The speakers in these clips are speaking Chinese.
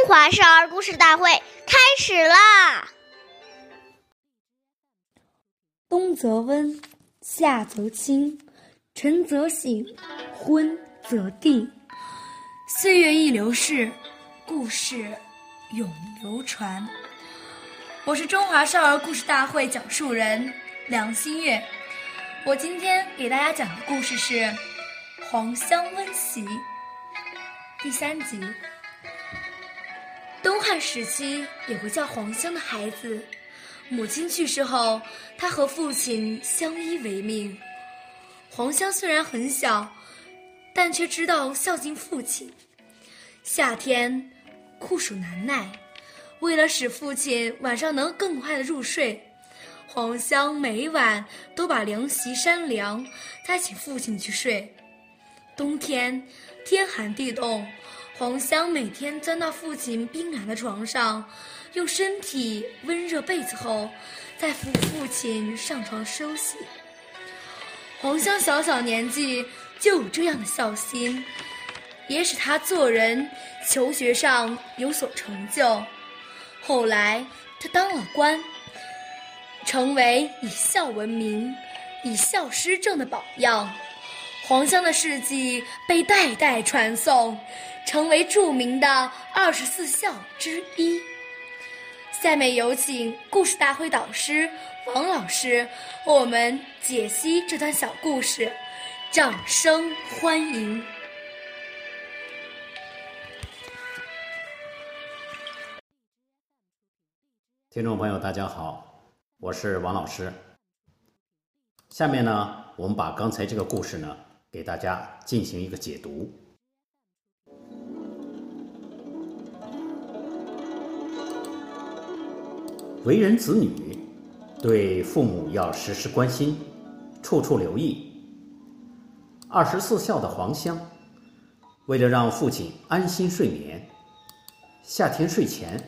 中华少儿故事大会开始啦！冬则温，夏则清，晨则省，昏则定。岁月易流逝，故事永流传。我是中华少儿故事大会讲述人梁新月。我今天给大家讲的故事是《黄香温席》第三集。东汉时期，有个叫黄香的孩子，母亲去世后，他和父亲相依为命。黄香虽然很小，但却知道孝敬父亲。夏天酷暑难耐，为了使父亲晚上能更快的入睡，黄香每晚都把凉席扇凉，再请父亲去睡。冬天天寒地冻。黄香每天钻到父亲冰凉的床上，用身体温热被子后，再扶父亲上床休息。黄香小小年纪就有这样的孝心，也使他做人、求学上有所成就。后来他当了官，成为以孝闻名、以孝施政的榜样。黄香的事迹被代代传颂。成为著名的二十四孝之一。下面有请故事大会导师王老师为我们解析这段小故事，掌声欢迎！听众朋友，大家好，我是王老师。下面呢，我们把刚才这个故事呢，给大家进行一个解读。为人子女，对父母要时时关心，处处留意。二十四孝的黄香，为了让父亲安心睡眠，夏天睡前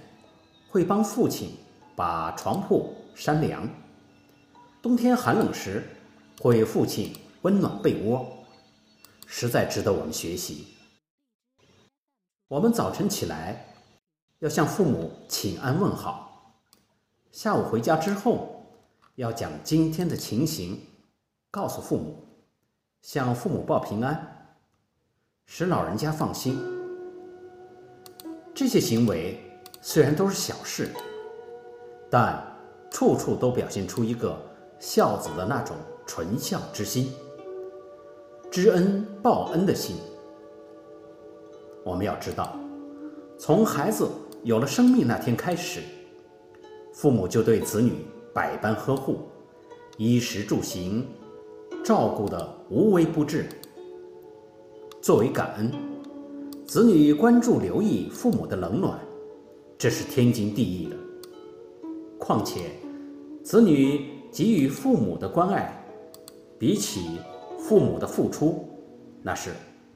会帮父亲把床铺扇凉；冬天寒冷时，会为父亲温暖被窝，实在值得我们学习。我们早晨起来，要向父母请安问好。下午回家之后，要将今天的情形告诉父母，向父母报平安，使老人家放心。这些行为虽然都是小事，但处处都表现出一个孝子的那种纯孝之心、知恩报恩的心。我们要知道，从孩子有了生命那天开始。父母就对子女百般呵护，衣食住行照顾的无微不至。作为感恩，子女关注留意父母的冷暖，这是天经地义的。况且，子女给予父母的关爱，比起父母的付出，那是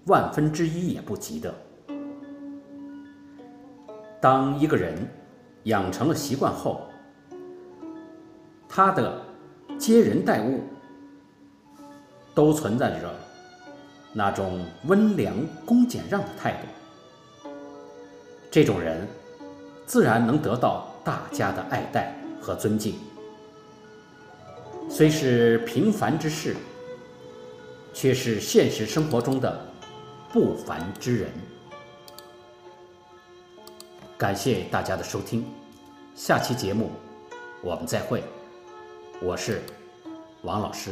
万分之一也不及的。当一个人，养成了习惯后，他的接人待物都存在着那种温良恭俭让的态度。这种人自然能得到大家的爱戴和尊敬。虽是平凡之事，却是现实生活中的不凡之人。感谢大家的收听，下期节目我们再会。我是王老师。